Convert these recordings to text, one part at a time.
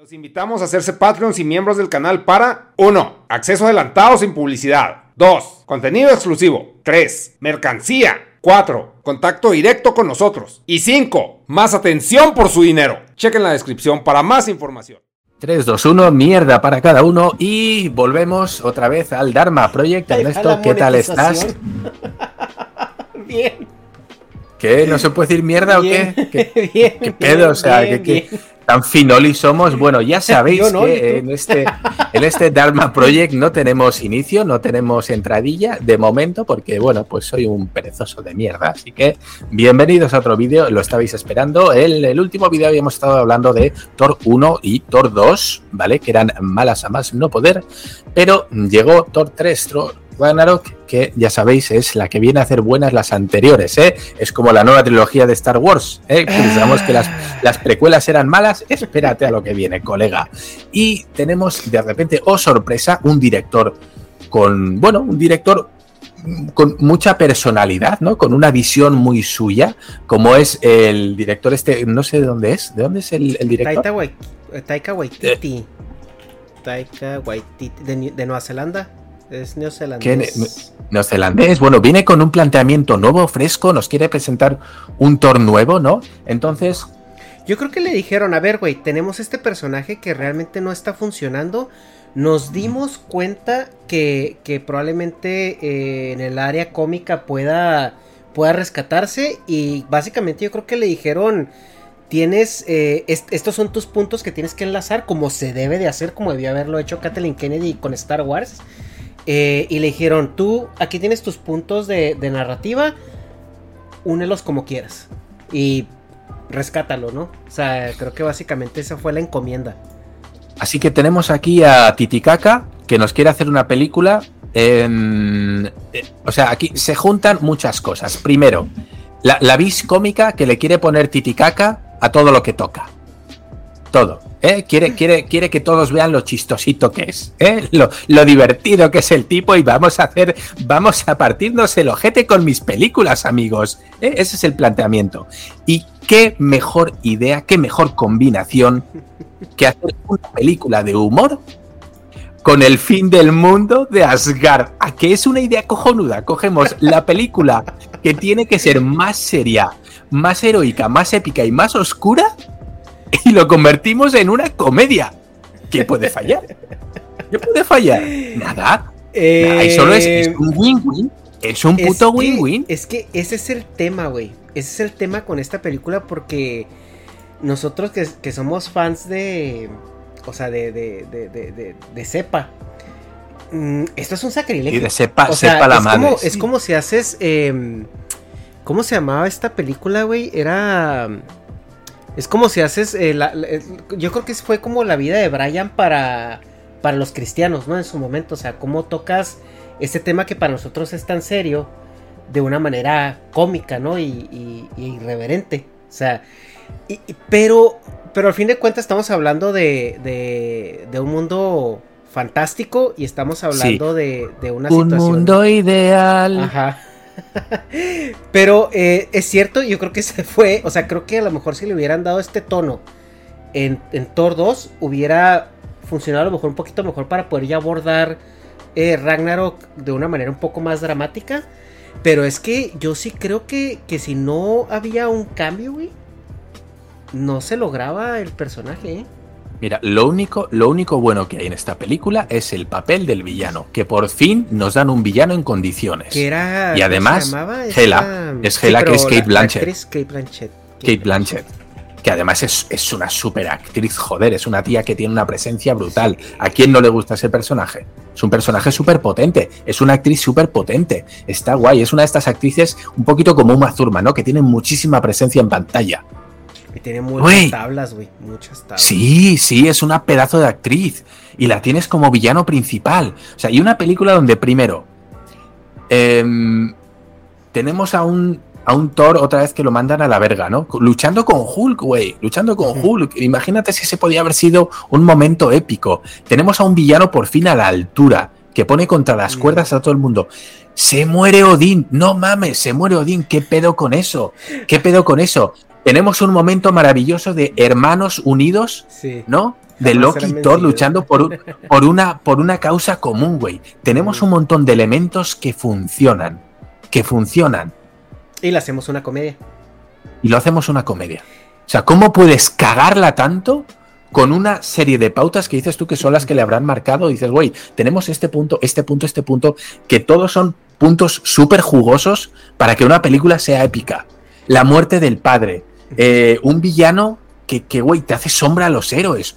Los invitamos a hacerse Patreons y miembros del canal para 1. Acceso adelantado sin publicidad. 2. Contenido exclusivo. 3. Mercancía. 4. Contacto directo con nosotros. Y 5. Más atención por su dinero. Chequen la descripción para más información. 3, 2, 1, mierda para cada uno y volvemos otra vez al Dharma Project. Ernesto, ¿qué tal estás? Bien. ¿Qué? ¿No se puede decir mierda o qué? ¿Qué, bien, qué pedo? o sea, bien, que, bien. Tan finoli somos. Bueno, ya sabéis Yo no, que en este, en este Dharma Project no tenemos inicio, no tenemos entradilla de momento, porque bueno, pues soy un perezoso de mierda. Así que bienvenidos a otro vídeo, lo estabais esperando. En el último vídeo habíamos estado hablando de Thor 1 y Thor 2, ¿vale? Que eran malas a más no poder, pero llegó Thor 3, Thor Ragnarok, que ya sabéis es la que viene a hacer buenas las anteriores, ¿eh? Es como la nueva trilogía de Star Wars, ¿eh? Pensamos que las, las precuelas eran malas, espérate a lo que viene, colega. Y tenemos de repente, oh sorpresa, un director con, bueno, un director con mucha personalidad, ¿no? Con una visión muy suya, como es el director este, no sé de dónde es, ¿de dónde es el, el director? Taika, Wai- eh, Taika Waititi. Taika Waititi. De, de Nueva Zelanda. Es neozelandés. Neozelandés, bueno, viene con un planteamiento nuevo, fresco, nos quiere presentar un Thor nuevo, ¿no? Entonces, Yo creo que le dijeron, a ver, güey, tenemos este personaje que realmente no está funcionando. Nos dimos cuenta que, que probablemente eh, en el área cómica pueda, pueda rescatarse. Y básicamente yo creo que le dijeron, tienes, eh, est- estos son tus puntos que tienes que enlazar como se debe de hacer, como debió haberlo hecho Kathleen Kennedy con Star Wars. Eh, y le dijeron, tú aquí tienes tus puntos de, narrativa, únelos como quieras. Y rescátalo, ¿no? O sea, creo que básicamente esa fue la encomienda. así que tenemos aquí a Titicaca, que nos quiere hacer una película. eh, o sea, aquí se juntan muchas cosas. Primero, la, la vis cómica que le quiere poner Titicaca a todo lo que toca. Todo. ¿Eh? Quiere, quiere, quiere que todos vean lo chistosito que es, ¿eh? lo, divertido que es el tipo y vamos a hacer, vamos a partirnos el ojete con mis películas, amigos. ¿eh? Ese es el planteamiento. Y qué mejor idea, qué mejor combinación que hacer una película de humor con el fin del mundo de Asgard. ¿A que es una idea cojonuda? Cogemos la película que tiene que ser más seria, más heroica, más épica y más oscura y lo convertimos en una comedia. ¿Qué puede fallar? ¿Qué puede fallar? Nada. Nada, y solo es, es un win-win. Es un Eh, Es puto win-win. Es que ese es el tema, güey. Ese es el tema con esta película porque nosotros que, que somos fans de... O sea, de, de, de, de, de- de cepa. mm, esto es un sacrilegio. Y de sepa, O sea, sepa la es madre. Como, sí. Es como si haces. em, ¿Cómo se llamaba esta película, güey? Era. Es como si haces. eh, la- la- eh, yo creo que fue como la vida de Brian para. Para los cristianos, ¿no? En su momento. O sea, cómo tocas este tema que para nosotros es tan serio. De una manera cómica, ¿no? Y, y- y irreverente. O sea. y- pero. pero al fin de cuentas estamos hablando de, de, de un mundo fantástico y estamos hablando de, de, una un mundo ideal. Ajá. Pero eh, es cierto, yo creo que se fue. O sea, creo que a lo mejor si le hubieran dado este tono en, en Thor 2, hubiera funcionado a lo mejor un poquito mejor para poder ya abordar eh, Ragnarok de una manera un poco más dramática. Pero es que yo sí creo que, que si no había un cambio, güey, no se lograba el personaje, ¿eh? Mira, lo único, lo único bueno que hay en esta película es el papel del villano, que por fin nos dan un villano en condiciones. Que era, y además, Hela, es Hela que es Kate Blanchett. Kate Blanchett. Kate Blanchett. Que además es, es una super actriz, joder, es una tía que tiene una presencia brutal. ¿A quién no le gusta ese personaje? Es un personaje súper potente, es una actriz súper potente, está guay, es una de estas actrices un poquito como Uma Thurman, ¿no? Que tiene muchísima presencia en pantalla. Tiene muchas tablas, güey. Muchas tablas. Sí, sí, es una pedazo de actriz. Y la tienes como villano principal. O sea, y una película donde primero em, tenemos a un, a un Thor otra vez que lo mandan a la verga, ¿no? Luchando con Hulk, güey. Luchando con Hulk. Imagínate si ese podía haber sido un momento épico. Tenemos a un villano por fin a la altura. Que pone contra las cuerdas a todo el mundo. Se muere Odín. No mames, se muere Odín. ¿Qué pedo con eso? ¿Qué pedo con eso? Tenemos un momento maravilloso de hermanos unidos, ¿no? De Loki y Thor luchando por, por, una, por una causa común, güey. Tenemos un montón de elementos que funcionan. Que funcionan. Y lo hacemos una comedia. Y lo hacemos una comedia. O sea, ¿cómo puedes cagarla tanto con una serie de pautas que dices tú que son las que le habrán marcado? dices, güey, tenemos este punto, este punto, este punto, que todos son puntos súper jugosos para que una película sea épica. La muerte del padre, eh, un villano que, que, güey, te hace sombra a los héroes.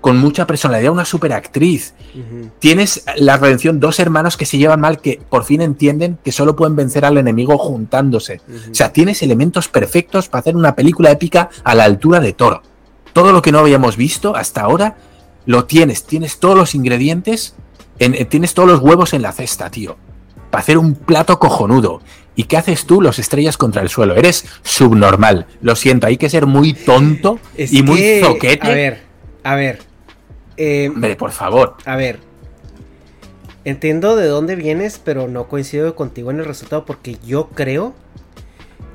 Con mucha personalidad, una superactriz. Tienes la redención, dos hermanos que se llevan mal, que por fin entienden que solo pueden vencer al enemigo juntándose. O sea, tienes elementos perfectos para hacer una película épica a la altura de Toro. Todo lo que no habíamos visto hasta ahora, lo tienes. Tienes todos los ingredientes, en, tienes todos los huevos en la cesta, tío. Para hacer un plato cojonudo. ¿Y qué haces tú? Los estrellas contra el suelo. Eres subnormal. Lo siento, hay que ser muy tonto y muy zoquete. A ver, a ver. Eh, Hombre, por favor. A ver. Entiendo de dónde vienes, pero no coincido contigo en el resultado porque yo creo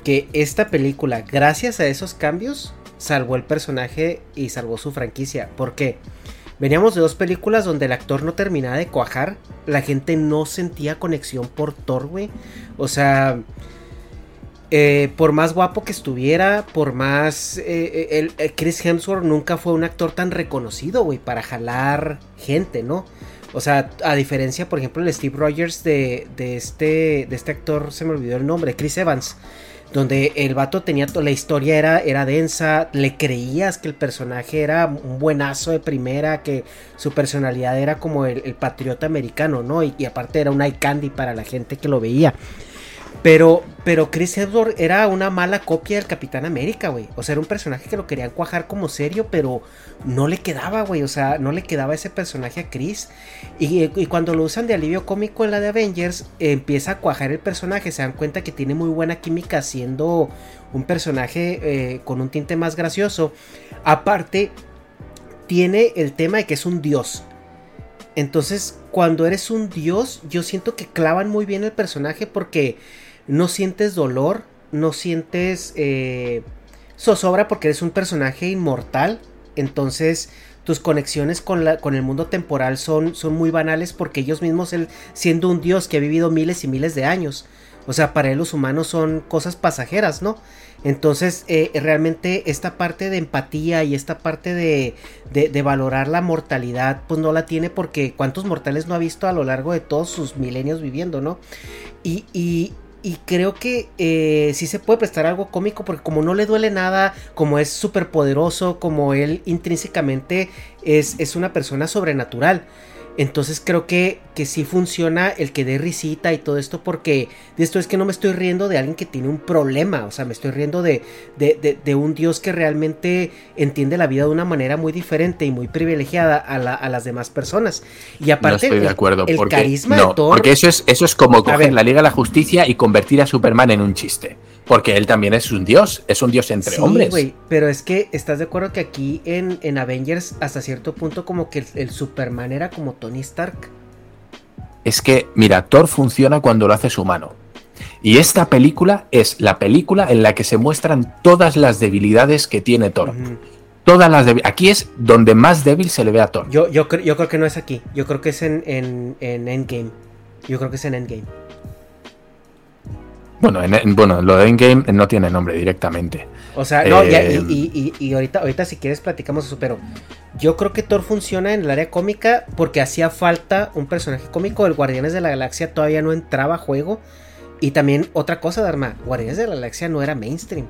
que esta película, gracias a esos cambios, salvó el personaje y salvó su franquicia. ¿Por qué? Veníamos de dos películas donde el actor no terminaba de cuajar. La gente no sentía conexión por Thor, güey. O sea, eh, por más guapo que estuviera, por más... Eh, el, Chris Hemsworth nunca fue un actor tan reconocido, güey, para jalar gente, ¿no? O sea, a diferencia, por ejemplo, el Steve Rogers de, de, este, de este actor, se me olvidó el nombre, Chris Evans donde el vato tenía la historia era, era densa, le creías que el personaje era un buenazo de primera, que su personalidad era como el, patriota americano, ¿no? Y, y, aparte era un eye candy para la gente que lo veía. Pero, pero Chris Hemsworth era una mala copia del Capitán América, güey. O sea, era un personaje que lo querían cuajar como serio, pero no le quedaba, güey. O sea, no le quedaba ese personaje a Chris. Y, cuando lo usan de alivio cómico en la de Avengers, empieza a cuajar el personaje. Se dan cuenta que tiene muy buena química siendo un personaje eh, con un tinte más gracioso. Aparte, tiene el tema de que es un dios. Entonces, cuando eres un dios, yo siento que clavan muy bien el personaje porque no sientes dolor, no sientes eh, zozobra porque eres un personaje inmortal. Entonces tus conexiones con, la, con el mundo temporal son, son muy banales porque ellos mismos, él, siendo un dios que ha vivido miles y miles de años, o sea, para él los humanos son cosas pasajeras, ¿no? Entonces, eh, realmente esta parte de empatía y esta parte de, de, valorar la mortalidad, pues no la tiene porque cuántos mortales no ha visto a lo largo de todos sus milenios viviendo, ¿no? Y, y creo que eh, sí se puede prestar algo cómico porque como no le duele nada, como es súper poderoso, como él intrínsecamente es, es una persona sobrenatural. Entonces creo que, que sí funciona el que dé risita y todo esto porque de esto es que no me estoy riendo de alguien que tiene un problema, o sea, me estoy riendo de, de, un Dios que realmente entiende la vida de una manera muy diferente y muy privilegiada a, las demás personas. Y aparte, no estoy de acuerdo, el, porque, carisma no, de Thor... Porque eso es, eso es como coger la Liga de la Justicia y convertir a Superman en un chiste. Porque él también es un dios, es un dios entre Sí, hombres. güey, pero es que estás de acuerdo que aquí en, en Avengers hasta cierto punto como que el, el Superman era como Tony Stark. Es que, mira, Thor funciona cuando lo haces humano. Y esta película es la película en la que se muestran todas las debilidades que tiene Thor. Todas las Aquí es donde más débil se le ve a Thor. Yo, yo, cre- yo creo que no es aquí. Yo creo que es en, en, en Endgame. Yo creo que es en Endgame. Bueno, en, en- bueno, lo de Endgame no tiene nombre directamente. O sea, no, ya, Eh, y- y- y ahorita, ahorita si quieres platicamos eso, pero yo creo que Thor funciona en el área cómica porque hacía falta un personaje cómico. El Guardianes de la Galaxia todavía no entraba a juego. Y también otra cosa, Dharma, Guardianes de la Galaxia no era mainstream.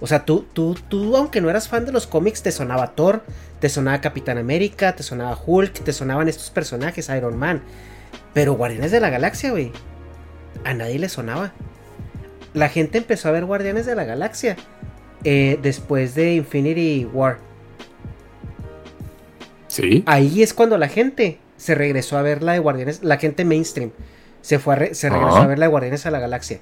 O sea, tú, tú, tú, aunque no eras fan de los cómics, te sonaba Thor, te sonaba Capitán América, te sonaba Hulk, te sonaban estos personajes, Iron Man. Pero Guardianes de la Galaxia, güey, a nadie le sonaba. La gente empezó a ver Guardianes de la Galaxia eh, después de Infinity War. Sí. Ahí es cuando la gente se regresó a ver la de Guardianes, la gente mainstream se fue a re- se regresó a ver la de Guardianes a la Galaxia.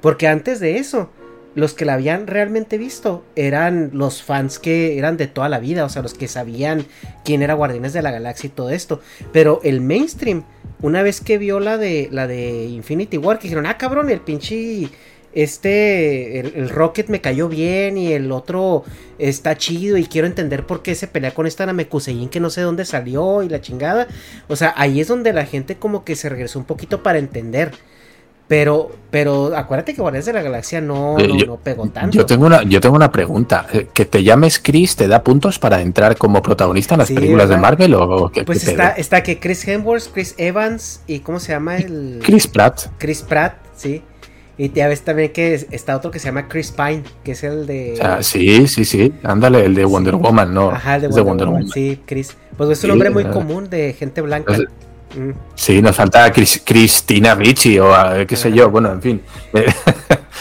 Porque antes de eso, los que la habían realmente visto eran los fans que eran de toda la vida, o sea, los que sabían quién era Guardianes de la Galaxia y todo esto. Pero el mainstream, una vez que vio la de la de Infinity War, que dijeron, ah, cabrón, el pinche este, el, el Rocket me cayó bien y el otro está chido y quiero entender por qué se pelea con esta Namekusein que no sé dónde salió y la chingada. O sea, ahí es donde la gente como que se regresó un poquito para entender. Pero, pero acuérdate que Guardianes de la Galaxia no, Eh, no, yo- no pegó tanto. Yo tengo una, yo tengo una pregunta. Eh, ¿Que te llames Chris te da puntos para entrar como protagonista en las Sí, películas de. Marvel o qué? Pues qué está, está que Chris Hemsworth, Chris Evans y ¿cómo se llama el...? Chris Pratt. Chris Pratt, sí. Y ya ves también que es- está otro que se llama Chris Pine, que es el de... Sí, sí, sí. Ándale, el de Wonder Sí. Woman, ¿no? Ajá, el de Wonder, Woman. Sí, Chris. Pues es un Sí, nombre muy común de gente blanca. Entonces- Mm. Sí, nos falta Chris- Cristina Ricci o eh, qué sé yo. Bueno, en fin.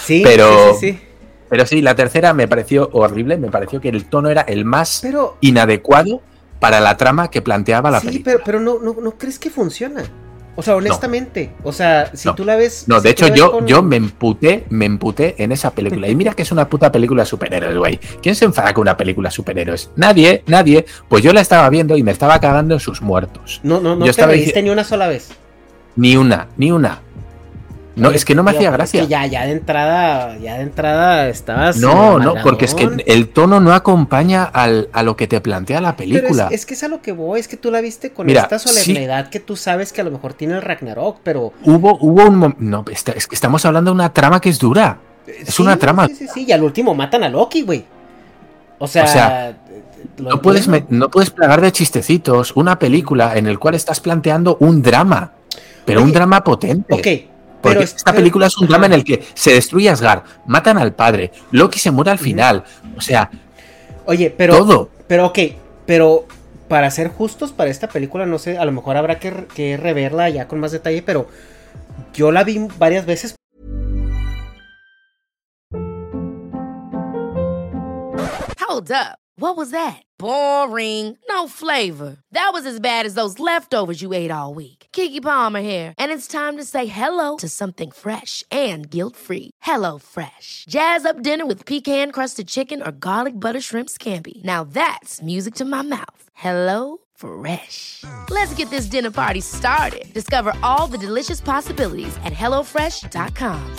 Sí, Pero- sí, sí, sí. Pero sí, la tercera me pareció horrible. Me pareció que el tono era el más Pero, inadecuado para la trama que planteaba la sí, película. pero, pero no, no, no crees que funciona. O sea, honestamente. O sea, si No. tú la ves. No, si de hecho yo, con- yo me emputé, me emputé en esa película. Y mira que es una puta película de superhéroes, güey. ¿Quién se enfada con una película de superhéroes? Nadie, nadie. Pues yo la estaba viendo y me estaba cagando en sus muertos. No, no, no yo te estaba reíste ni una sola vez. Ni una, ni una. No, es que no me hacía gracia. que ya, ya de entrada, ya de entrada estabas. No, no, porque es que el tono no acompaña al, a lo que te plantea la es, película. es que es a lo que voy, es que tú la viste con Mira, esta sí. solemnidad que tú sabes que a lo mejor tiene el Ragnarok, pero. Hubo, hubo un No, está- es que estamos hablando de una trama que es dura. Es Sí, una trama. Sí, sí, sí, y al último matan a Loki, güey. O sea. O sea, lo No puedes, no puedes plagar de chistecitos una película en el cual estás planteando un drama, pero un drama potente. Ok. Porque Pero es- esta pero- película es un drama en el que se destruye Asgard, matan al padre, Loki se muere al final. O sea, Oye, pero. todo. Pero ok, pero para ser justos para esta película, no sé, a lo mejor habrá que, que reverla ya con más detalle, pero yo la vi varias veces. Hold up. What was that? Boring. No flavor. That was as bad as those leftovers you ate all week. Kiki Palmer here, and it's time to say hello to something fresh and guilt-free. Hello Fresh. Jazz up dinner with pecan-crusted chicken or garlic butter shrimp scampi. Now that's music to my mouth. Hello Fresh. Let's get this dinner party started. Discover all the delicious possibilities at hellofresh.com.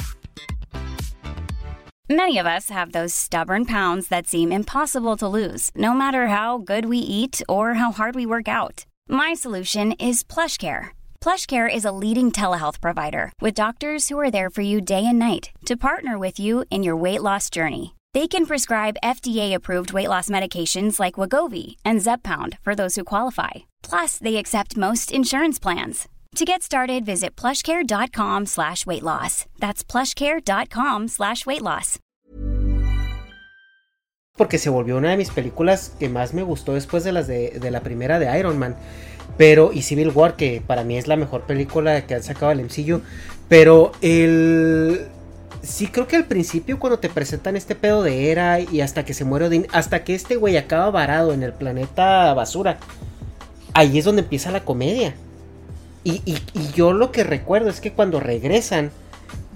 Many of us have those stubborn pounds that seem impossible to lose, no matter how good we eat or how hard we work out. My solution is PlushCare. PlushCare is a leading telehealth provider with doctors who are there for you day and night to partner with you in your weight loss journey. They can prescribe FDA-approved weight loss medications like Wagovi and Zepbound for those who qualify. Plus, they accept most insurance plans. To get started, visit plushcare.com slash weight loss. That's plushcare.com slash weight loss. porque se volvió una de mis películas que más me gustó después de las de, de la primera de Iron Man. Pero, y Civil War, que para mí es la mejor película que han sacado el MCU. Pero el. Sí, creo que al principio, cuando te presentan este pedo de Era y hasta que se muere hasta que este güey acaba varado en el planeta basura, ahí es donde empieza la comedia. Y, y- y yo lo que recuerdo es que cuando regresan,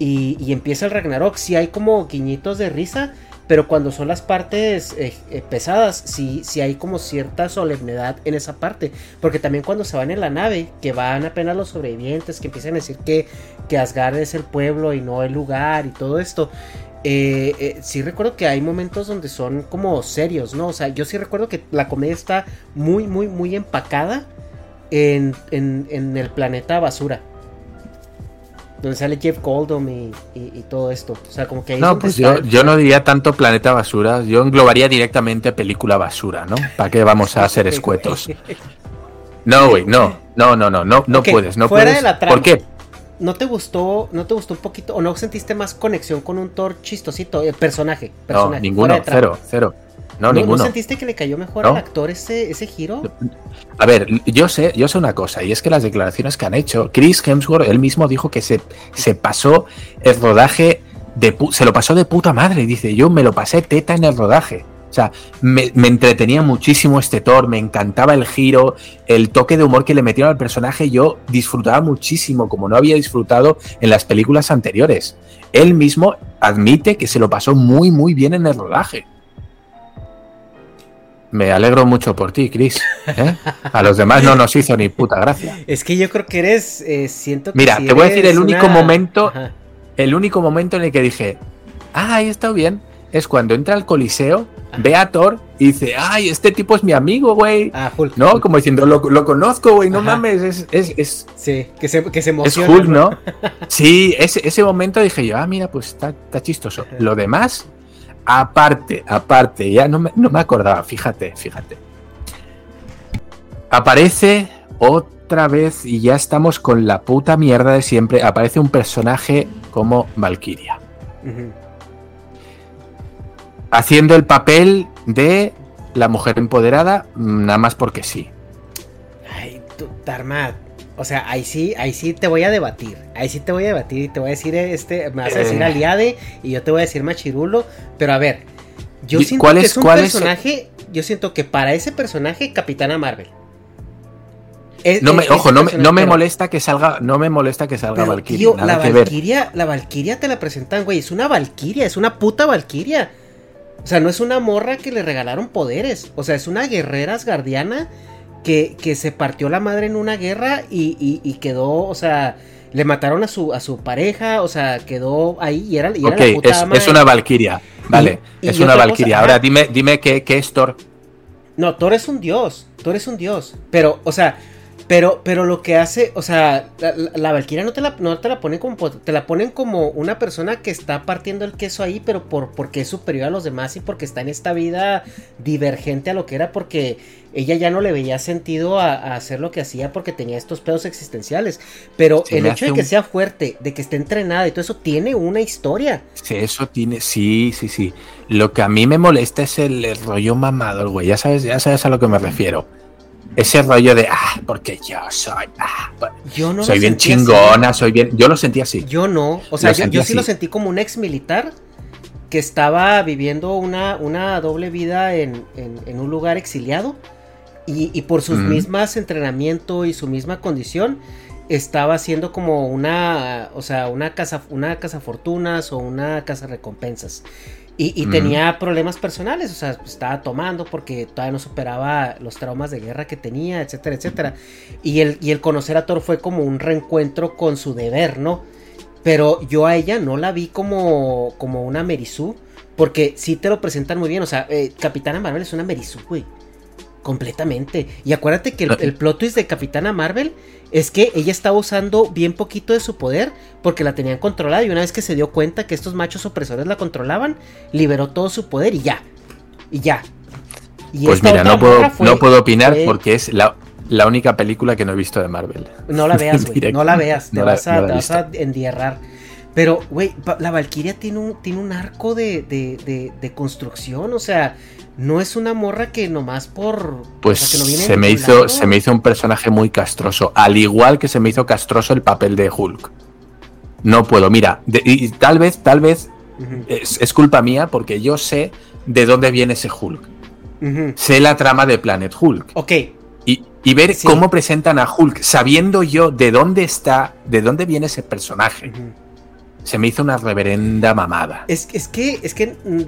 y, y empieza el Ragnarok, sí hay como guiñitos de risa, pero cuando son las partes eh, eh, pesadas, sí, sí hay como cierta solemnidad en esa parte. Porque también cuando se van en la nave, que van apenas los sobrevivientes, que empiezan a decir que, que Asgard es el pueblo y no el lugar y todo esto. Eh, sí recuerdo que hay momentos donde son como serios, ¿no? O sea, yo sí recuerdo que la comedia está muy, muy, muy empacada en, en, en el planeta basura donde sale Jeff Goldblum y, todo esto. O sea, como que No, pues yo, yo, no diría tanto planeta basura, yo englobaría directamente película basura, ¿no? ¿Para qué vamos a ser escuetos? No, güey, no, no, no, no, no, no puedes, no Fuera puedes. De la trama, ¿Por qué? ¿No te gustó, no te gustó un poquito, o no sentiste más conexión con un Thor chistosito, el personaje, personaje? No, ninguno, cero, cero. No, ninguno. ¿No sentiste que le cayó mejor al actor ese, ese giro? A ver, yo sé, yo sé una cosa, y es que las declaraciones que han hecho, Chris Hemsworth, él mismo dijo que se, se pasó el rodaje de se lo pasó de puta madre. Dice, yo me lo pasé teta en el rodaje. O sea, me, me, entretenía muchísimo este Thor, me encantaba el giro, el toque de humor que le metieron al personaje, yo disfrutaba muchísimo, como no había disfrutado en las películas anteriores. Él mismo admite que se lo pasó muy, muy bien en el rodaje. Me alegro mucho por ti, Chris. ¿eh? A los demás no nos hizo ni puta gracia. Es que yo creo que eres. Eh, siento que Mira, te voy a decir el único momento. El único momento en el que dije, ah, ahí está bien. Es cuando entra al Coliseo, ve a Thor y dice, ay, este tipo es mi amigo, güey. Ah, Hulk. No, como diciendo, lo, conozco, güey, no mames, es, es, Sí, que se, que se emociona. Es Hulk, ¿no? sí, ese, ese momento dije yo, ah, mira, pues está, está chistoso. Lo demás, Aparte, aparte, ya no me, no me acordaba, fíjate, fíjate. Aparece otra vez y ya estamos con la puta mierda de siempre. Aparece un personaje como Valkyria. Haciendo el papel de la mujer empoderada, nada más porque sí. Tú, Tarmat, o sea, ahí sí, ahí sí te voy a debatir. Ahí sí te voy a debatir y te voy a decir, este, me vas a decir eh. Aliade y yo te voy a decir Machirulo. Pero a ver, yo siento que es, un personaje. Yo siento que para ese personaje, Capitana Marvel. no me, ojo, no me, no me, molesta que salga, no me molesta que salga Valkyria. la Valkyria, la Valkyria te la presentan, güey. Es una Valkyria, es una puta Valkyria. O sea, no es una morra que le regalaron poderes. O sea, es una guerrera asgardiana que, que se partió la madre en una guerra y, y, quedó, o sea, le mataron a su, a su pareja, o sea, quedó ahí y era, y era la puta es, es una valquiria, vale, es una valquiria. Ahora dime, dime qué, qué es Thor. No, Thor es un dios, Thor es un dios, pero, o sea, pero, pero lo que hace, o sea, la, Valkyria no te la, no te la ponen como, te la ponen como una persona que está partiendo el queso ahí, pero por, porque es superior a los demás y porque está en esta vida divergente a lo que era, porque ella ya no le veía sentido a, hacer lo que hacía porque tenía estos pedos existenciales. Pero el hecho de que sea fuerte, de que esté entrenada y todo eso, tiene una historia. Sí, eso tiene, sí, sí, sí. Lo que a mí me molesta es el, el rollo mamador, güey. Ya sabes, ya sabes a lo que me refiero ese rollo de, ah, porque yo soy, ah, yo no soy bien chingona, soy bien, yo lo sentí así. Yo no, o sea, yo, sí lo sentí como un ex militar que estaba viviendo una, una doble vida en, en, un lugar exiliado y, y por sus mismas entrenamiento y su misma condición estaba haciendo como una, o sea, una casa, una casa fortunas o una casa recompensas. Y, tenía problemas personales, o sea, estaba tomando porque todavía no superaba los traumas de guerra que tenía, etcétera, etcétera. Y el, y el conocer a Thor fue como un reencuentro con su deber, ¿no? Pero yo a ella no la vi como, como una Merizú, porque sí te lo presentan muy bien, o sea, eh, Capitana Marvel es una Merizú, güey. Completamente. Y acuérdate que el, el plot twist de Capitana Marvel es que ella estaba usando bien poquito de su poder porque la tenían controlada y una vez que se dio cuenta que estos machos opresores la controlaban, liberó todo su poder y ya. Y ya. pues mira, no puedo, no puedo opinar porque es la, la, única película que no he visto de Marvel. No la veas, güey. no la veas. Te, vas, a, te vas a endierrar. Pero, güey, la Valkyria tiene un, tiene un arco de, de, de, de construcción. O sea, no es una morra que nomás por. Pues se, me hizo, se me hizo un personaje muy castroso. Al igual que se me hizo castroso el papel de Hulk. No puedo, mira, y tal vez, tal vez es, culpa mía porque yo sé de dónde viene ese Hulk. Sé la trama de Planet Hulk. Ok. Y, y ver cómo presentan a Hulk, sabiendo yo de dónde está, de dónde viene ese personaje. Se me hizo una reverenda mamada. Es, es que, es que, mm,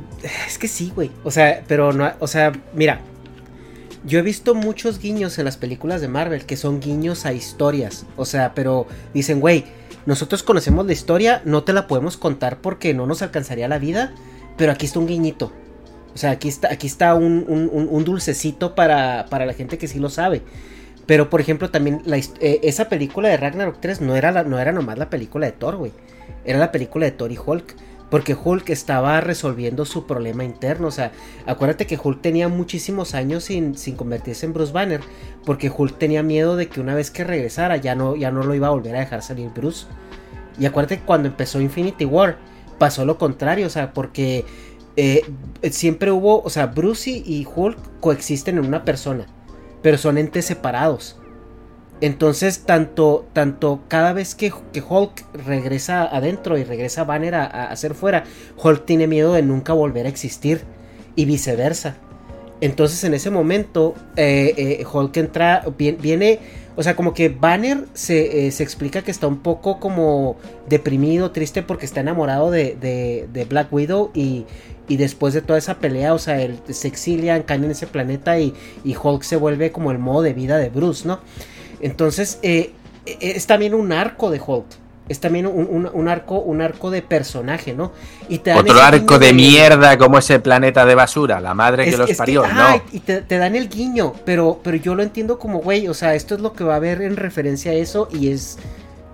es que sí, güey. O sea, pero no, o sea, mira, yo he visto muchos guiños en las películas de Marvel que son guiños a historias. O sea, pero dicen, güey, nosotros conocemos la historia, no te la podemos contar porque no nos alcanzaría la vida, pero aquí está un guiñito. O sea, aquí está, aquí está un, un, un dulcecito para, para, la gente que sí lo sabe. Pero, por ejemplo, también eh, esa película de Ragnarok 3 no era, la, no era nomás la película de Thor, güey. Era la película de Thor y Hulk. Porque Hulk estaba resolviendo su problema interno. O sea, acuérdate que Hulk tenía muchísimos años sin, sin convertirse en Bruce Banner. Porque Hulk tenía miedo de que una vez que regresara ya no, ya no lo iba a volver a dejar salir Bruce. Y acuérdate que cuando empezó Infinity War pasó lo contrario. O sea, porque eh, siempre hubo, o sea, Bruce y Hulk coexisten en una persona. Pero son entes separados. Entonces, tanto, tanto cada vez que, que, Hulk regresa adentro y regresa Banner a, hacer fuera, Hulk tiene miedo de nunca volver a existir y viceversa. Entonces, en ese momento, eh, eh, Hulk entra, viene, o sea, como que Banner se, eh, se, explica que está un poco como deprimido, triste porque está enamorado de, de, Black Widow y, y después de toda esa pelea, o sea, él, se exilian, caen en ese planeta y, y Hulk se vuelve como el modo de vida de Bruce, ¿no? Entonces, eh, es también un arco de Hulk. Es también un, un, un, arco, un arco de personaje, ¿no? Y te Otro arco de, de, mierda como ese planeta de basura, la madre es, que los es parió, que, ¿no? Y te, te, dan el guiño, pero, pero yo lo entiendo como, güey, o sea, esto es lo que va a haber en referencia a eso y es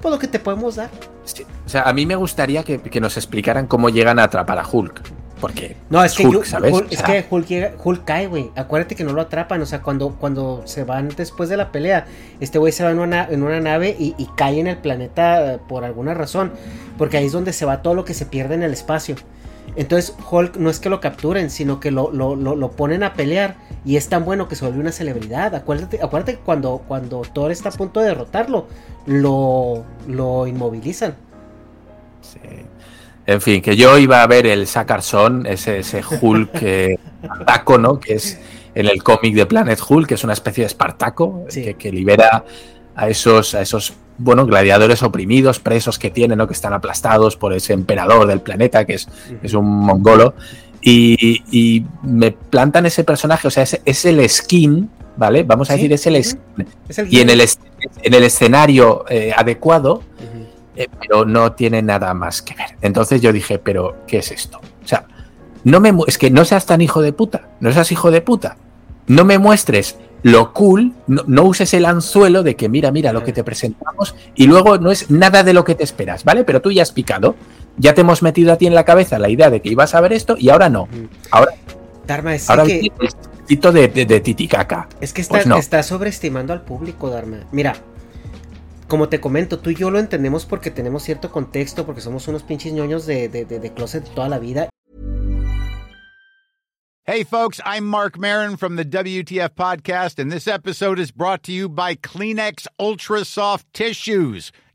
pues, lo que te podemos dar. Sí. O sea, a mí me gustaría que, que, nos explicaran cómo llegan a atrapar a Hulk. Porque no, es, que Hulk, ¿sabes? Hulk, es que Hulk, cae, güey. Acuérdate que no lo atrapan. O sea, cuando, cuando se van después de la pelea, este güey se va en una, en una nave y, y, cae en el planeta uh, por alguna razón. Porque ahí es donde se va todo lo que se pierde en el espacio. Entonces, Hulk no es que lo capturen, sino que lo, lo, lo, lo ponen a pelear. Y es tan bueno que se vuelve una celebridad. Acuérdate, acuérdate que cuando, cuando Thor está a punto de derrotarlo, lo, lo inmovilizan. Sí. En fin, que yo iba a ver el Sacarson, ese, ese Hulk eh, Espartaco, ¿no? Que es en el cómic de Planet Hulk, que es una especie de Espartaco sí. que, que, libera a esos, a esos, bueno, gladiadores oprimidos, presos que tienen, ¿no? Que están aplastados por ese emperador del planeta, que es, es un mongolo. Y, y, me plantan ese personaje, o sea, es, es el skin, ¿vale? Vamos a ¿Sí? decir, es el skin. ¿Es el y en el, en el escenario eh, adecuado. Uh -huh eh, pero no tiene nada más que ver. Entonces yo dije, pero ¿qué es esto? O sea, no me es que no seas tan hijo de puta, no seas hijo de puta. No me muestres lo cool, no, no, uses el anzuelo de que mira, mira lo que te presentamos y luego no es nada de lo que te esperas, ¿vale? Pero tú ya has picado, ya te hemos metido a ti en la cabeza la idea de que ibas a ver esto y ahora no. Ahora, Dharma, es ahora que... el de, de, de, Titicaca. Es que está, pues no. está sobreestimando al público, Dharma. Mira, como te comento, tú y yo lo entendemos porque tenemos cierto contexto, porque somos unos pinches ñoños de, de, de, closet toda la vida. Hey, folks, I'm Mark Marin from the WTF Podcast, and this episode is brought to you by Kleenex Ultra Soft Tissues,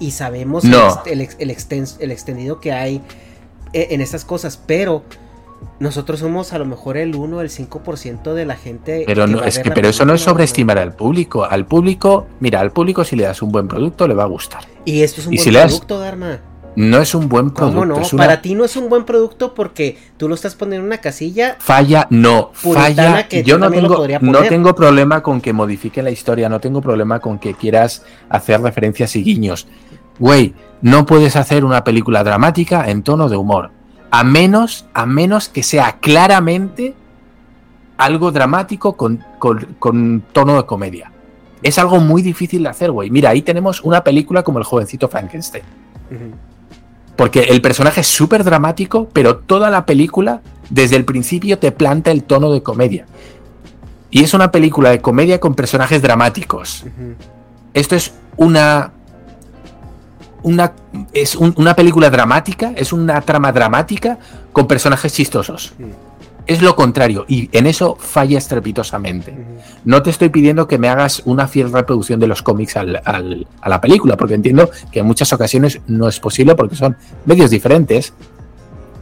Y sabemos no. el, el, el, extens, el, extendido que hay e- en estas cosas, pero nosotros somos a lo mejor el 1 o el 5% de la gente. Pero, que no, es que, pero eso no es sobreestimar al público. Al público, mira, al público si le das un buen producto le va a gustar. Y esto es un Y buen si le das- producto, Dharma. No es un buen producto. ¿Cómo no? una Para ti no es un buen producto porque tú lo estás poniendo en una casilla. Falla, no, falla. que Yo no tengo, no tengo problema con que modifique la historia, no tengo problema con que quieras hacer referencias y guiños. Güey, no puedes hacer una película dramática en tono de humor. A menos, a menos que sea claramente algo dramático con, con- con tono de comedia. Es algo muy difícil de hacer, güey. Mira, ahí tenemos una película como El jovencito Frankenstein. Porque el personaje es súper dramático, pero toda la película, desde el principio, te planta el tono de comedia. Y es una película de comedia con personajes dramáticos. Esto es una. Una, es un- una película dramática, es una trama dramática con personajes chistosos. Es lo contrario, y en eso falla estrepitosamente. No te estoy pidiendo que me hagas una fiel reproducción de los cómics al- al- a la película, porque entiendo que en muchas ocasiones no es posible porque son medios diferentes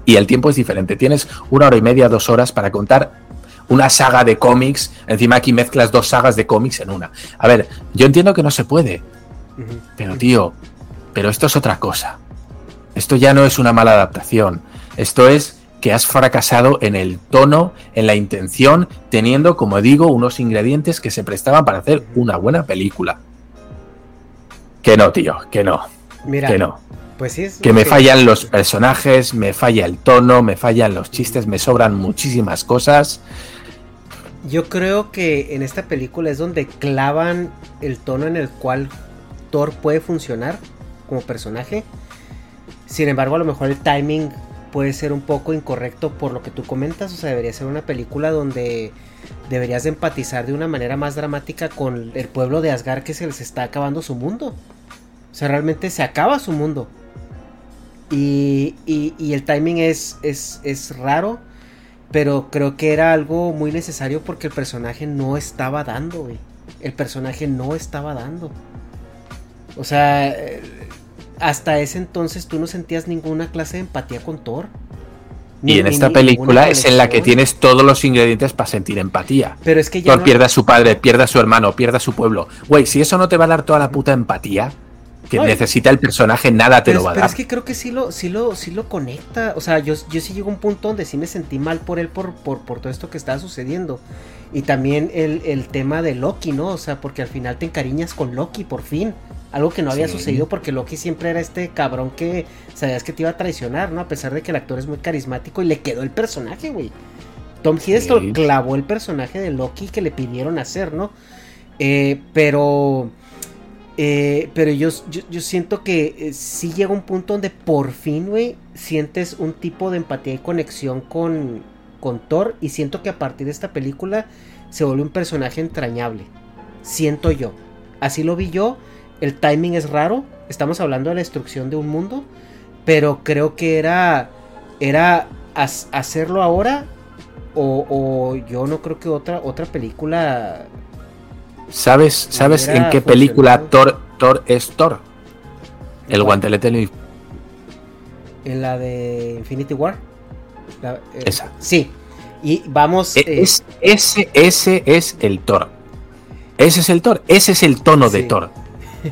y el tiempo es diferente. Tienes una hora y media, dos horas para contar una saga de cómics. Encima aquí mezclas dos sagas de cómics en una. A ver, yo entiendo que no se puede, pero tío, pero esto es otra cosa. Esto ya no es una mala adaptación. Esto es que has fracasado en el tono, en la intención, teniendo, como digo, unos ingredientes que se prestaban para hacer una buena película. Que no, tío, que no, Mira, que no. pues sí es Que me fallan los personajes, me falla el tono, me fallan los chistes, me sobran muchísimas cosas. Yo creo que en esta película es donde clavan el tono en el cual Thor puede funcionar como personaje. Sin embargo, a lo mejor el timing puede ser un poco incorrecto por lo que tú comentas. O sea, debería ser una película donde deberías de empatizar de una manera más dramática con el pueblo de Asgard que se les está acabando su mundo. O sea, realmente se acaba su mundo. Y, y- y el timing es, es, es raro. Pero creo que era algo muy necesario porque el personaje no estaba dando. El personaje no estaba dando. O sea, hasta ese entonces tú no sentías ninguna clase de empatía con Thor. Ni- Y en ni- esta ni película es en la que tienes todos los ingredientes para sentir empatía. Pero es que ya Thor no- pierde a su padre, pierde a su hermano, pierde a su pueblo. Güey, si eso no te va a dar toda la puta empatía que necesita el personaje, nada te pero, lo va a pero dar. es que creo que sí lo, sí lo, sí lo conecta. O sea, yo, yo sí llego a un punto donde sí me sentí mal por él por, por, por todo esto que estaba sucediendo. Y también el, el tema de Loki, ¿no? O sea, porque al final te encariñas con Loki, por fin. Algo que no había Sí. sucedido porque Loki siempre era este cabrón que sabías que te iba a traicionar, ¿no? A pesar de que el actor es muy carismático y le quedó el personaje, güey. Tom Hiddleston Sí. clavó el personaje de Loki que le pidieron hacer, ¿no? Eh, pero... eh, pero yo, yo, yo siento que eh, sí llega un punto donde por fin, güey, sientes un tipo de empatía y conexión con, con Thor. Y siento que a partir de esta película se vuelve un personaje entrañable. Siento yo. Así lo vi yo. El timing es raro. Estamos hablando de la destrucción de un mundo. Pero creo que era. Era hacerlo ahora. O, o yo no creo que otra, otra película. ¿Sabes, ¿sabes en qué película. Thor, Thor es Thor? El guantelete del En la de Infinity War. La- eh, Esa. Sí. Y vamos. eh, Es, ese, ese es el Thor. Ese es el Thor. Ese es el tono de. Thor.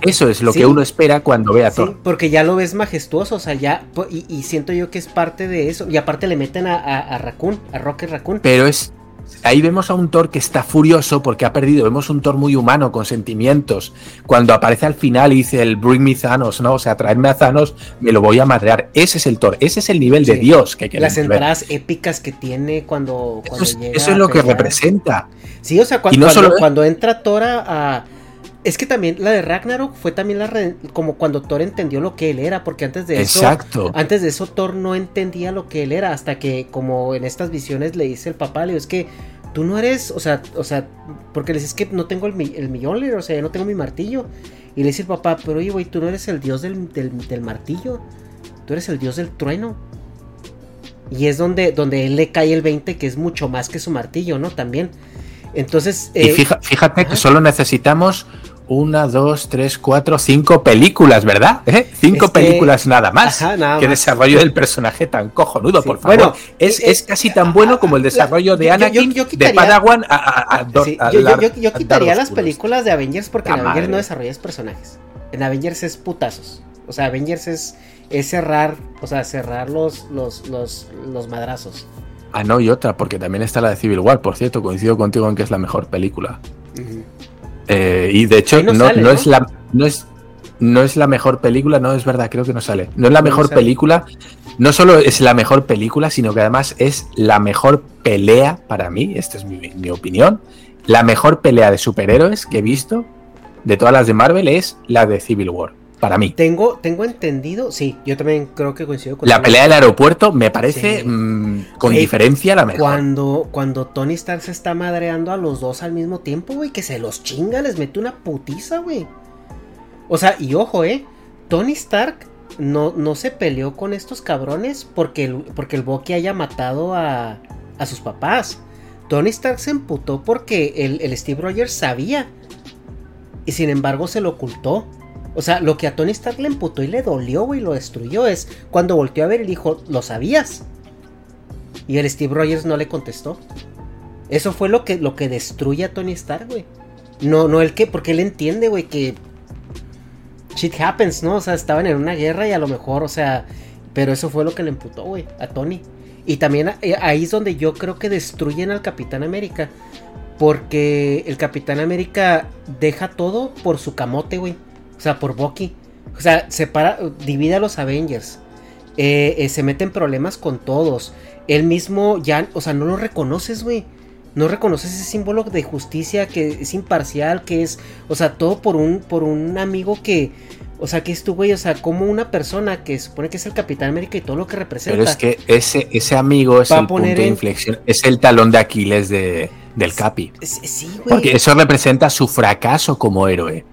Eso es lo Sí. que uno espera cuando ve a Sí, Thor. porque ya lo ves majestuoso, o sea, ya, y, y siento yo que es parte de eso, y aparte le meten a, a, a Raccoon, a Rocket Raccoon. Pero es. Ahí vemos a un Thor que está furioso porque ha perdido. Vemos un Thor muy humano, con sentimientos. Cuando aparece al final y dice el Bring me Thanos, ¿no? O sea, traerme a Thanos, me lo voy a madrear. Ese es el Thor. Ese es el nivel de. Dios que queremos Las ver. entradas épicas que tiene cuando, Eso cuando es, llega eso es lo que representa. Sí, o sea, cua- Y no cuando, solo- cuando entra Thor a- Es que también la de Ragnarok fue también la re- como cuando Thor entendió lo que él era, porque antes de eso... Exacto. Antes de eso Thor no entendía lo que él era, hasta que como en estas visiones le dice el papá, le digo, es que tú no eres, o sea, o sea, porque le dices que no tengo el, el millón, o sea, no tengo mi martillo. Y le dice el papá, pero oye, güey, tú no eres el dios del, del- del martillo, tú eres el dios del trueno. Y es donde, donde él le cae el 20, que es mucho más que su martillo, ¿no? También. Entonces... Y eh, fija- fíjate que solo necesitamos una, dos, tres, cuatro, cinco películas, ¿verdad? ¿Eh? Cinco Este, películas nada más. ajá, nada Qué más. desarrollo del personaje tan cojonudo, Sí, por favor. bueno, es, eh, es casi tan bueno como el desarrollo de yo- yo- Anakin de Padawan a, a- a Sí, a yo, quitaría las Oscuros. películas de Avengers porque en Avengers no desarrollas personajes. En Avengers es putazos. O sea, Avengers es, es cerrar, o sea, cerrar los, los, los, los madrazos. Ah, no, y otra, porque también está la de Civil War, por cierto, coincido contigo en que es la mejor película. Eh, y de hecho, no no, sale, no ¿no? es la. No es, no es la mejor película, no es verdad, creo que no sale. No es la mejor sale. película. No solo es la mejor película, sino que además es la mejor pelea para mí, esta es mi, mi opinión. La mejor pelea de superhéroes que he visto de todas las de Marvel es la de Civil War, para mí. Tengo, tengo entendido, sí, yo también creo que coincido con La pelea del aeropuerto me parece Sí. mm, con diferencia la mejor. Cuando, cuando Tony Stark se está madreando a los dos al mismo tiempo, güey, que se los chinga, les mete una putiza, güey. O sea, y ojo, eh, Tony Stark no, no se peleó con estos cabrones porque el, porque el Bucky haya matado a, a sus papás. Tony Stark se emputó porque el, el Steve Rogers sabía. Y sin embargo se lo ocultó. O sea, lo que a Tony Stark le emputó y le dolió, güey, lo destruyó es cuando volteó a ver y dijo, ¿lo sabías? Y el Steve Rogers no le contestó. Eso fue lo que, lo que destruye a Tony Stark, güey. No, no el que, porque él entiende, güey, que shit happens, ¿no? O sea, estaban en una guerra y a lo mejor, o sea, pero eso fue lo que le emputó, güey, a Tony. Y también eh, ahí es donde yo creo que destruyen al Capitán América. Porque el Capitán América deja todo por su camote, güey. O sea, por Bucky. O sea, separa, divide a los Avengers. Eh, eh, se mete en problemas con todos. Él mismo ya, o sea, no lo reconoces, güey. No reconoces ese símbolo de justicia que es imparcial, que es, o sea, todo por un, por un amigo que, o sea, que es tu güey, o sea, como una persona que supone que es el Capitán América y todo lo que representa. Pero es que ese, ese amigo es el punto de inflexión, es el talón de Aquiles de, del Capi. Sí, güey. Porque eso representa su fracaso como héroe.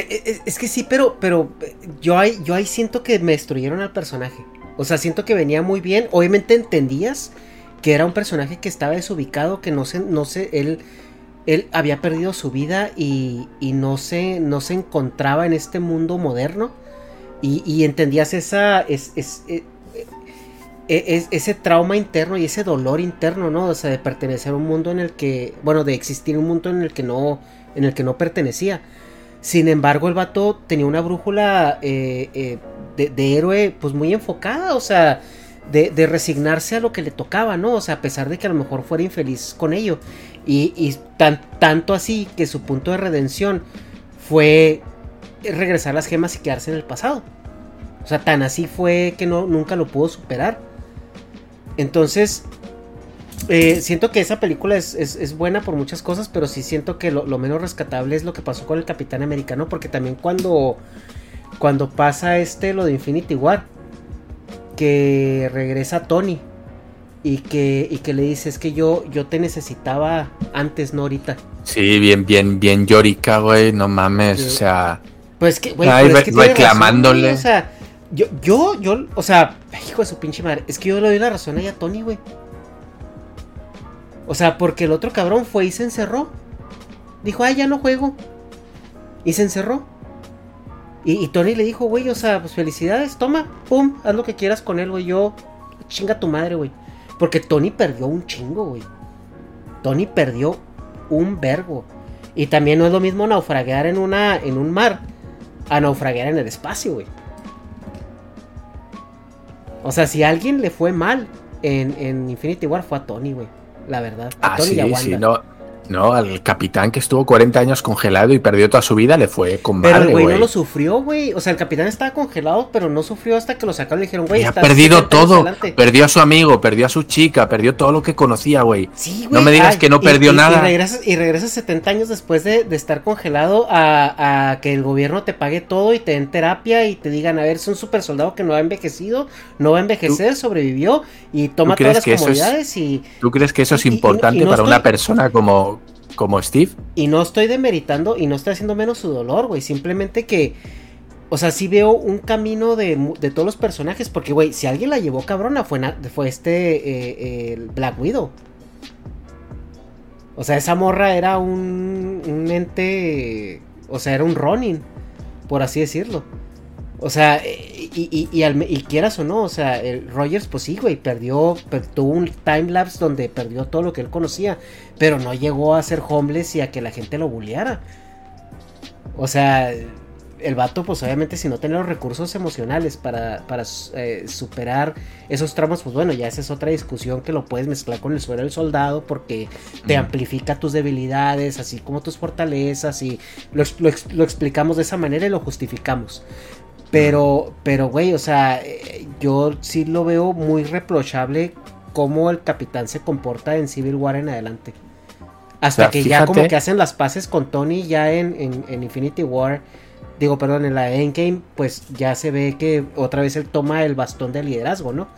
Eh, eh, Es que sí, pero, pero eh, yo ahí, yo ahí siento que me destruyeron al personaje. O sea, siento que venía muy bien. Obviamente entendías que era un personaje que estaba desubicado, que no se, no sé, él, él había perdido su vida y, y no se, no se encontraba en este mundo moderno. Y, y entendías esa, es, es- es- ese trauma interno y ese dolor interno, ¿no? O sea, de pertenecer a un mundo en el que, bueno, de existir un mundo en el que no, en el que no pertenecía. Sin embargo, el vato tenía una brújula eh, eh, de, de héroe pues muy enfocada, o sea, de, resignarse a lo que le tocaba, ¿no? O sea, a pesar de que a lo mejor fuera infeliz con ello. Y, y tan, tanto así que su punto de redención fue regresar las gemas y quedarse en el pasado. O sea, tan así fue que no, nunca lo pudo superar. Entonces, eh, siento que esa película es, es- es buena por muchas cosas, pero sí siento que lo, lo menos rescatable es lo que pasó con el Capitán Americano, porque también cuando, cuando pasa este, lo de Infinity War, que regresa Tony y que, y que le dice, es que yo, yo te necesitaba antes, no ahorita. Sí, bien, bien, bien llorica, güey, no mames, Sí. o sea... Pues que, güey, Ay, pero es re- que tiene razón, reclamándole. güey, o sea, yo, yo, yo, o sea, hijo de su pinche madre, es que yo le doy la razón ahí a Tony, güey. O sea, porque el otro cabrón fue y se encerró. Dijo, ay, ya no juego. Y se encerró. Y, Tony le dijo, güey, o sea, pues felicidades, toma, pum, haz lo que quieras con él, güey. Yo, chinga tu madre, güey. Porque Tony perdió un chingo, güey. Tony perdió un vergo. Y también no es lo mismo naufragar en una en un mar a naufragar en el espacio, güey. O sea, si alguien le fue mal en, en Infinity War fue a Tony, güey. La verdad. A Ah, Tony sí, sí, no, no, al capitán que estuvo 40 años congelado y perdió toda su vida le fue con Pero el güey no lo sufrió, güey. O sea, el capitán estaba congelado, pero no sufrió hasta que lo sacaron y dijeron, güey, ha perdido 70 años todo, perdió a su amigo, perdió a su chica, perdió todo lo que conocía, güey. Sí, no me digas Ay, que no perdió y- y nada. regresas, y regresas 70 años después de, de estar congelado a, a que el gobierno te pague todo y te den terapia y te digan, a ver, es un super soldado que no ha envejecido, no va a envejecer, sobrevivió y toma ¿Tú todas las es- comodidades y, ¿Tú crees que eso es importante no para una persona como, como Steve? y no estoy demeritando y no estoy haciendo menos su dolor, güey. Simplemente que, o sea, sí veo un camino de, de todos los personajes. Porque, güey, si alguien la llevó cabrona fue, fue este eh, Black Widow. O sea, esa morra era un, un ente O sea, era un Ronin, por así decirlo. O sea, y, y, quieras o no, o sea, el Rogers, pues sí, güey, perdió, tuvo un timelapse donde perdió todo lo que él conocía, pero no llegó a ser homeless y a que la gente lo bulleara. O sea, el vato, pues obviamente, si no tiene los recursos emocionales para, eh, superar esos tramos, pues bueno, ya esa es otra discusión que lo puedes mezclar con el suelo del soldado porque te amplifica tus debilidades, así como tus fortalezas, y lo, lo explicamos de esa manera y lo justificamos. Pero, pero, güey, o sea, eh, yo sí lo veo muy reprochable cómo el capitán se comporta en Civil War en adelante. Hasta que ya como que hacen las paces con Tony ya en, en, Infinity War. Digo, perdón, en la Endgame, pues ya se ve que otra vez él toma el bastón de liderazgo, ¿no?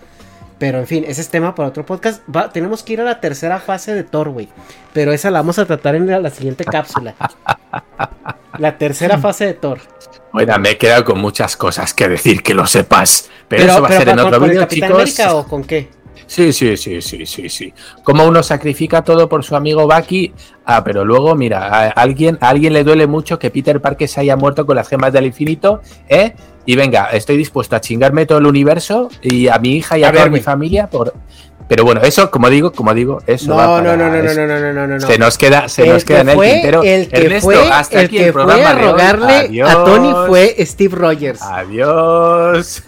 Pero en fin, ese es tema para otro podcast. tenemos que ir a la tercera fase de Thor, güey. Pero esa la vamos a tratar en la siguiente cápsula. La tercera fase de Thor. Bueno, me he quedado con muchas cosas que decir, que lo sepas. Pero, eso va a ser en otro vídeo, chicos. o con qué? Sí, sí, sí, sí, sí, sí. Como uno sacrifica todo por su amigo Bucky. Ah, pero luego, mira, a alguien, a alguien le duele mucho que Peter Parker se haya muerto con las gemas del infinito, ¿eh? Y venga, estoy dispuesto a chingarme todo el universo y a mi hija y a, toda mi familia por pero bueno, eso, como digo, como digo, eso no, va para, no, no, no, no, no, no, no, Se nos queda, se nos queda en el tintero. El que Ernesto, fue, hasta el aquí que el programa fue a rogarle a Tony fue Steve Rogers. Adiós.